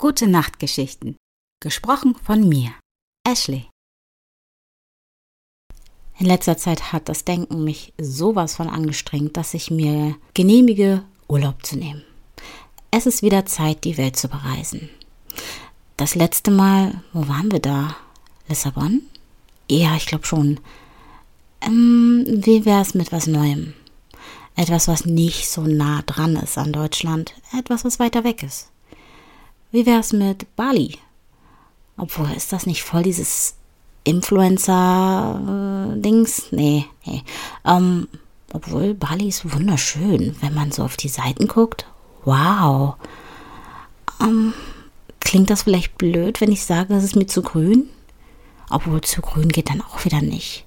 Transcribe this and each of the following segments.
Gute Nachtgeschichten. Gesprochen von mir, Ashley. In letzter Zeit hat das Denken mich sowas von angestrengt, dass ich mir genehmige, Urlaub zu nehmen. Es ist wieder Zeit, die Welt zu bereisen. Das letzte Mal, wo waren wir da? Lissabon? Ja, ich glaube schon. Ähm, wie wäre es mit was Neuem? Etwas, was nicht so nah dran ist an Deutschland. Etwas, was weiter weg ist. Wie wär's mit Bali? Obwohl, ist das nicht voll dieses Influencer-Dings? Nee, nee. Ähm, obwohl, Bali ist wunderschön, wenn man so auf die Seiten guckt. Wow. Ähm, klingt das vielleicht blöd, wenn ich sage, das ist mir zu grün? Obwohl, zu grün geht dann auch wieder nicht.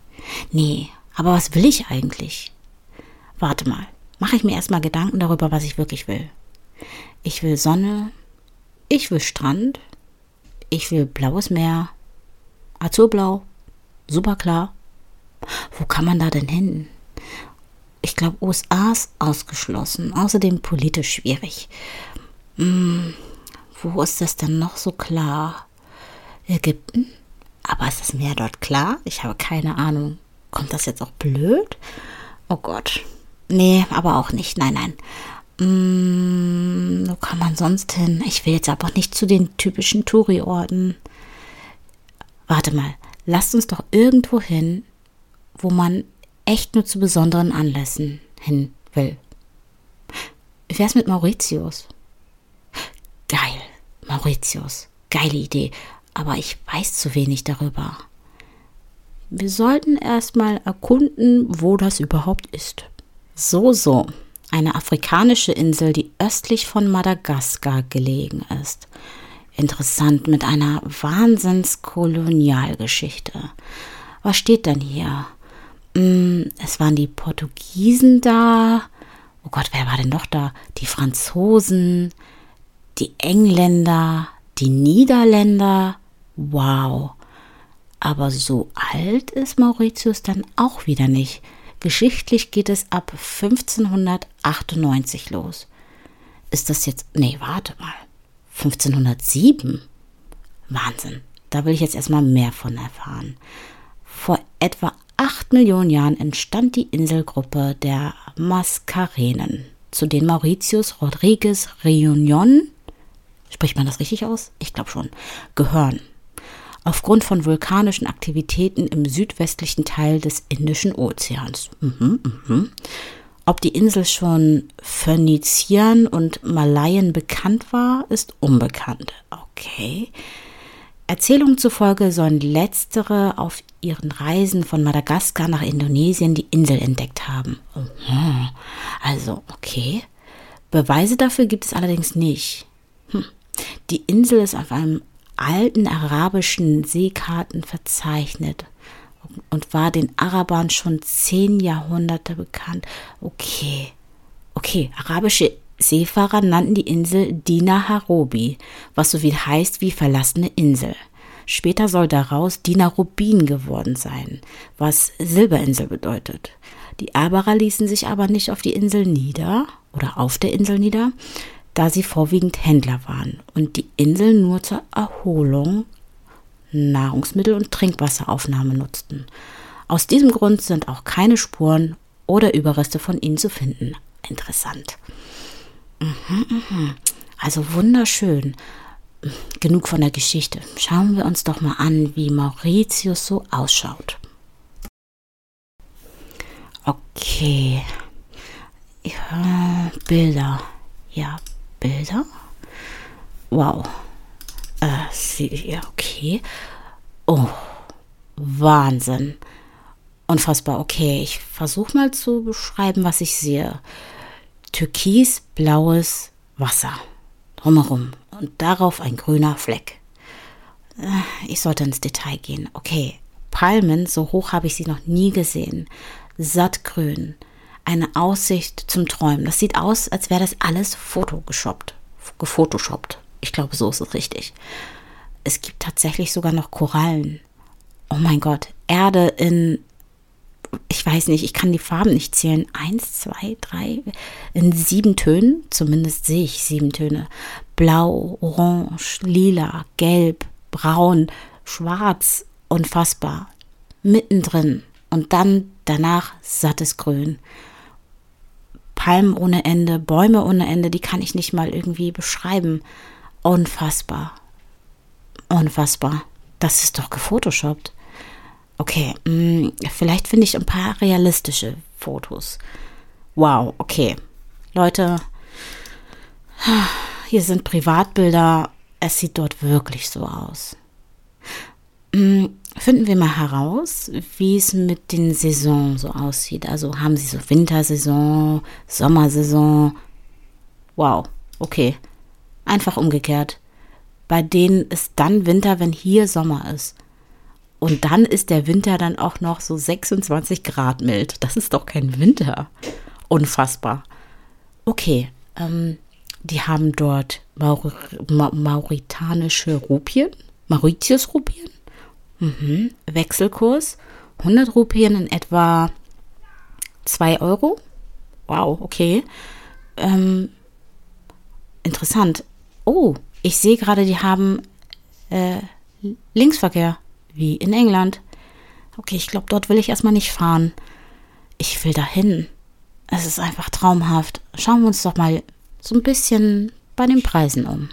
Nee, aber was will ich eigentlich? Warte mal, mache ich mir erstmal Gedanken darüber, was ich wirklich will. Ich will Sonne, ich will Strand. Ich will blaues Meer. Azurblau. Super klar. Wo kann man da denn hin? Ich glaube, USA ist ausgeschlossen. Außerdem politisch schwierig. Hm, wo ist das denn noch so klar? Ägypten? Aber ist das Meer dort klar? Ich habe keine Ahnung. Kommt das jetzt auch blöd? Oh Gott. Nee, aber auch nicht. Nein, nein. Hm, wo kann man sonst hin? Ich will jetzt aber nicht zu den typischen Touri-Orten. Warte mal, lasst uns doch irgendwo hin, wo man echt nur zu besonderen Anlässen hin will. Wie wär's mit Mauritius? Geil, Mauritius. Geile Idee, aber ich weiß zu wenig darüber. Wir sollten erstmal erkunden, wo das überhaupt ist. So, so eine afrikanische Insel, die östlich von Madagaskar gelegen ist. Interessant mit einer Wahnsinnskolonialgeschichte. Was steht denn hier? Hm, es waren die Portugiesen da. Oh Gott, wer war denn noch da? Die Franzosen, die Engländer, die Niederländer. Wow. Aber so alt ist Mauritius dann auch wieder nicht. Geschichtlich geht es ab 1598 los. Ist das jetzt. Nee, warte mal. 1507? Wahnsinn. Da will ich jetzt erstmal mehr von erfahren. Vor etwa 8 Millionen Jahren entstand die Inselgruppe der Mascarenen, zu denen Mauritius Rodriguez Reunion, spricht man das richtig aus? Ich glaube schon, gehören aufgrund von vulkanischen Aktivitäten im südwestlichen Teil des Indischen Ozeans. Mhm, mhm. Ob die Insel schon Phöniziern und Malayen bekannt war, ist unbekannt. Okay. Erzählungen zufolge sollen letztere auf ihren Reisen von Madagaskar nach Indonesien die Insel entdeckt haben. Mhm. Also, okay. Beweise dafür gibt es allerdings nicht. Hm. Die Insel ist auf einem alten arabischen Seekarten verzeichnet und war den Arabern schon zehn Jahrhunderte bekannt. Okay, okay, arabische Seefahrer nannten die Insel Dina Harobi, was so viel heißt wie verlassene Insel. Später soll daraus Dina Rubin geworden sein, was Silberinsel bedeutet. Die Araber ließen sich aber nicht auf die Insel nieder oder auf der Insel nieder, da sie vorwiegend Händler waren und die Insel nur zur Erholung, Nahrungsmittel und Trinkwasseraufnahme nutzten. Aus diesem Grund sind auch keine Spuren oder Überreste von ihnen zu finden. Interessant. Mhm, mhm. Also wunderschön. Genug von der Geschichte. Schauen wir uns doch mal an, wie Mauritius so ausschaut. Okay. Ja, Bilder. Ja, Bilder. Wow. Äh, okay. Oh, Wahnsinn. Unfassbar. Okay, ich versuche mal zu beschreiben, was ich sehe. Türkisblaues Wasser. Drumherum. Und darauf ein grüner Fleck. Äh, ich sollte ins Detail gehen. Okay. Palmen, so hoch habe ich sie noch nie gesehen. Sattgrün eine Aussicht zum Träumen. Das sieht aus, als wäre das alles fotogeschoppt, gefotoshoppt. Ich glaube, so ist es richtig. Es gibt tatsächlich sogar noch Korallen. Oh mein Gott, Erde in, ich weiß nicht, ich kann die Farben nicht zählen. Eins, zwei, drei, in sieben Tönen. Zumindest sehe ich sieben Töne. blau, orange, lila, gelb, braun, schwarz, unfassbar. Mittendrin und dann danach sattes Grün. Palmen ohne Ende, Bäume ohne Ende, die kann ich nicht mal irgendwie beschreiben. Unfassbar. Unfassbar. Das ist doch gefotoshoppt. Okay, mh, mm, vielleicht finde ich ein paar realistische Fotos. Wow, okay. Leute, hier sind Privatbilder. Es sieht dort wirklich so aus. Mm, finden wir mal heraus, wie es mit den Saisons so aussieht. Also haben sie so Wintersaison, Sommersaison. Wow, okay. Einfach umgekehrt. Bei denen ist dann Winter, wenn hier Sommer ist. Und dann ist der Winter dann auch noch so 26 Grad mild. Das ist doch kein Winter. Unfassbar. Okay, ähm, die haben dort Maur Ma mauritanische Rupien, Mauritius-Rupien. Mhm. Wechselkurs 100 Rupien in etwa 2 Euro. Wow, okay. Ähm, interessant. Oh, ich sehe gerade, die haben äh, Linksverkehr, wie in England. Okay, ich glaube, dort will ich erstmal nicht fahren. Ich will dahin. Es ist einfach traumhaft. Schauen wir uns doch mal so ein bisschen bei den Preisen um.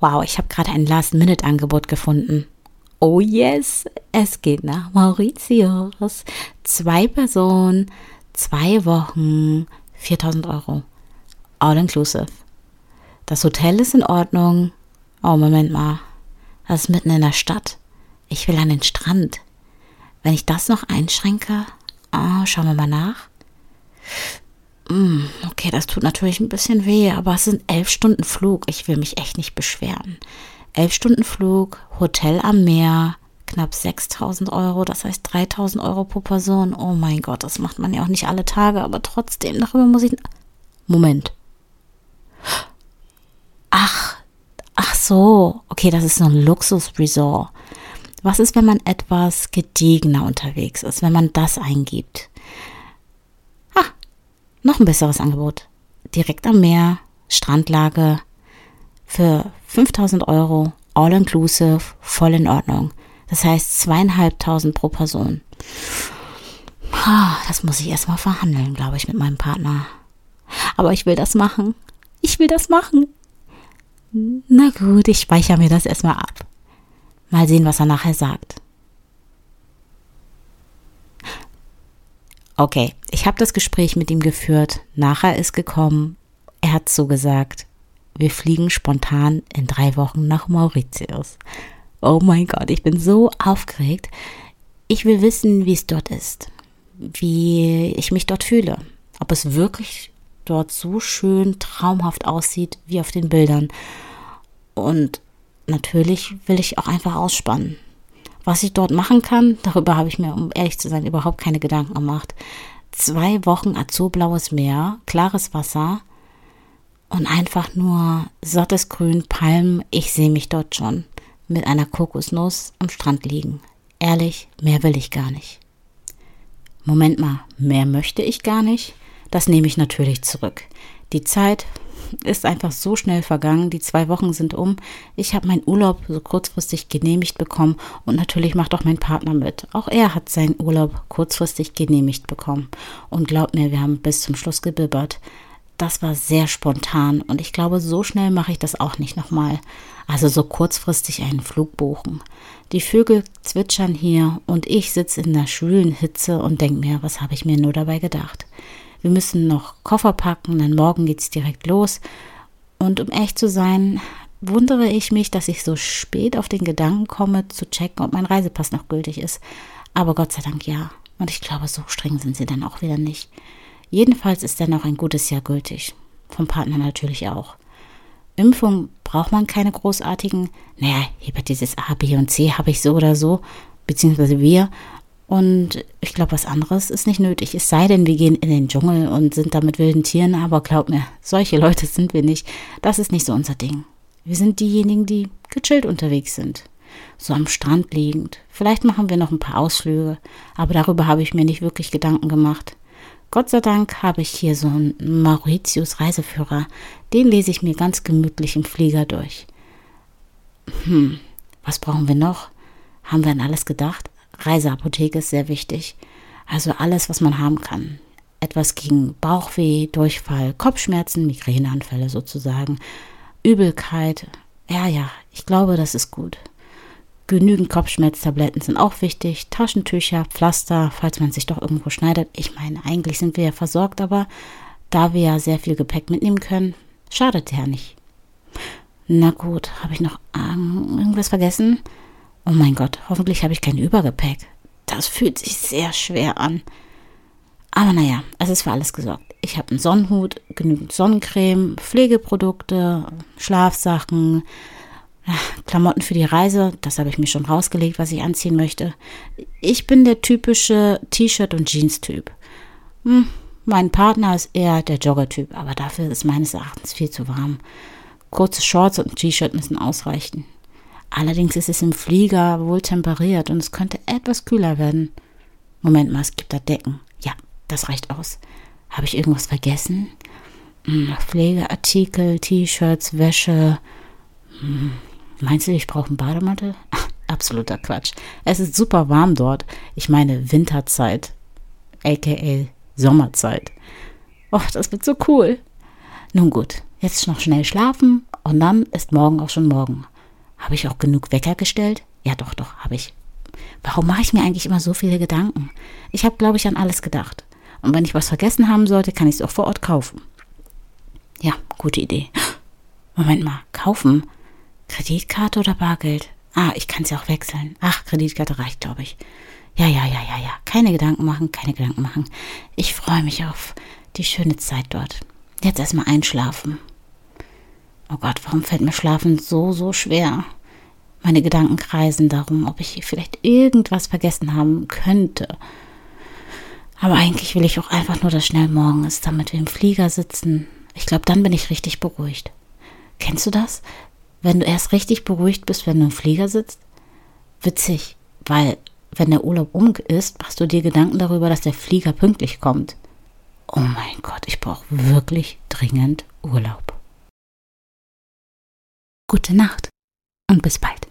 Wow, ich habe gerade ein Last-Minute-Angebot gefunden. Oh yes, es geht nach Mauritius. Zwei Personen, zwei Wochen, 4000 Euro. All inclusive. Das Hotel ist in Ordnung. Oh, Moment mal. Das ist mitten in der Stadt. Ich will an den Strand. Wenn ich das noch einschränke, oh, schauen wir mal nach. Mm, okay, das tut natürlich ein bisschen weh, aber es sind elf Stunden Flug. Ich will mich echt nicht beschweren. Elf Stunden Flug, Hotel am Meer, knapp 6000 Euro, das heißt 3000 Euro pro Person. Oh mein Gott, das macht man ja auch nicht alle Tage, aber trotzdem, darüber muss ich. Moment. Ach, ach so. Okay, das ist so ein Luxusresort. Was ist, wenn man etwas gediegener unterwegs ist, wenn man das eingibt? Ah, noch ein besseres Angebot. Direkt am Meer, Strandlage, für 5000 Euro, all inclusive, voll in Ordnung. Das heißt zweieinhalbtausend pro Person. Das muss ich erstmal verhandeln, glaube ich, mit meinem Partner. Aber ich will das machen. Ich will das machen. Na gut, ich speichere mir das erstmal ab. Mal sehen, was er nachher sagt. Okay, ich habe das Gespräch mit ihm geführt. Nachher ist gekommen. Er hat so gesagt, wir fliegen spontan in drei Wochen nach Mauritius. Oh mein Gott, ich bin so aufgeregt. Ich will wissen, wie es dort ist, wie ich mich dort fühle, ob es wirklich dort so schön traumhaft aussieht wie auf den Bildern. Und natürlich will ich auch einfach ausspannen. Was ich dort machen kann, darüber habe ich mir, um ehrlich zu sein, überhaupt keine Gedanken gemacht. Zwei Wochen azurblaues Meer, klares Wasser und einfach nur sattes Grün, Palmen. Ich sehe mich dort schon mit einer Kokosnuss am Strand liegen. Ehrlich, mehr will ich gar nicht. Moment mal, mehr möchte ich gar nicht? Das nehme ich natürlich zurück. Die Zeit ist einfach so schnell vergangen. Die zwei Wochen sind um. Ich habe meinen Urlaub so kurzfristig genehmigt bekommen und natürlich macht auch mein Partner mit. Auch er hat seinen Urlaub kurzfristig genehmigt bekommen. Und glaubt mir, wir haben bis zum Schluss gebibbert. Das war sehr spontan und ich glaube, so schnell mache ich das auch nicht nochmal. Also so kurzfristig einen Flug buchen. Die Vögel zwitschern hier und ich sitze in der schwülen Hitze und denke mir, was habe ich mir nur dabei gedacht? wir müssen noch Koffer packen, denn morgen geht es direkt los. Und um echt zu sein, wundere ich mich, dass ich so spät auf den Gedanken komme, zu checken, ob mein Reisepass noch gültig ist. Aber Gott sei Dank ja. Und ich glaube, so streng sind sie dann auch wieder nicht. Jedenfalls ist er noch ein gutes Jahr gültig. Vom Partner natürlich auch. Impfung braucht man keine großartigen. Naja, Hepatitis A, B und C habe ich so oder so, beziehungsweise wir. Und ich glaube, was anderes ist nicht nötig. Es sei denn, wir gehen in den Dschungel und sind da mit wilden Tieren, aber glaub mir, solche Leute sind wir nicht. Das ist nicht so unser Ding. Wir sind diejenigen, die gechillt unterwegs sind. So am Strand liegend. Vielleicht machen wir noch ein paar Ausflüge, aber darüber habe ich mir nicht wirklich Gedanken gemacht. Gott sei Dank habe ich hier so einen Mauritius Reiseführer. Den lese ich mir ganz gemütlich im Flieger durch. Hm, was brauchen wir noch? Haben wir an alles gedacht? Reiseapotheke ist sehr wichtig. Also alles, was man haben kann. Etwas gegen Bauchweh, Durchfall, Kopfschmerzen, Migräneanfälle sozusagen, Übelkeit. Ja, ja, ich glaube, das ist gut. Genügend Kopfschmerztabletten sind auch wichtig. Taschentücher, Pflaster, falls man sich doch irgendwo schneidet. Ich meine, eigentlich sind wir ja versorgt, aber da wir ja sehr viel Gepäck mitnehmen können, schadet ja nicht. Na gut, habe ich noch ähm, irgendwas vergessen? Oh mein Gott, hoffentlich habe ich kein Übergepäck. Das fühlt sich sehr schwer an. Aber naja, es ist für alles gesorgt. Ich habe einen Sonnenhut, genügend Sonnencreme, Pflegeprodukte, Schlafsachen, Klamotten für die Reise. Das habe ich mir schon rausgelegt, was ich anziehen möchte. Ich bin der typische T-Shirt- und Jeans-Typ. Hm, mein Partner ist eher der Jogger-Typ, aber dafür ist meines Erachtens viel zu warm. Kurze Shorts und T-Shirt müssen ausreichen. Allerdings ist es im Flieger wohl temperiert und es könnte etwas kühler werden. Moment mal, es gibt da Decken. Ja, das reicht aus. Habe ich irgendwas vergessen? Hm, Pflegeartikel, T-Shirts, Wäsche. Hm, meinst du, ich brauche einen Bademantel? Absoluter Quatsch. Es ist super warm dort. Ich meine Winterzeit, aka Sommerzeit. Oh, das wird so cool. Nun gut, jetzt noch schnell schlafen und dann ist morgen auch schon morgen. Habe ich auch genug Wecker gestellt? Ja, doch, doch, habe ich. Warum mache ich mir eigentlich immer so viele Gedanken? Ich habe, glaube ich, an alles gedacht. Und wenn ich was vergessen haben sollte, kann ich es auch vor Ort kaufen. Ja, gute Idee. Moment mal, kaufen? Kreditkarte oder Bargeld? Ah, ich kann es ja auch wechseln. Ach, Kreditkarte reicht, glaube ich. Ja, ja, ja, ja, ja. Keine Gedanken machen, keine Gedanken machen. Ich freue mich auf die schöne Zeit dort. Jetzt erstmal einschlafen. Oh Gott, warum fällt mir Schlafen so, so schwer? Meine Gedanken kreisen darum, ob ich vielleicht irgendwas vergessen haben könnte. Aber eigentlich will ich auch einfach nur, dass schnell morgen ist, damit wir im Flieger sitzen. Ich glaube, dann bin ich richtig beruhigt. Kennst du das? Wenn du erst richtig beruhigt bist, wenn du im Flieger sitzt? Witzig, weil wenn der Urlaub um ist, machst du dir Gedanken darüber, dass der Flieger pünktlich kommt. Oh mein Gott, ich brauche wirklich dringend Urlaub. Gute Nacht und bis bald.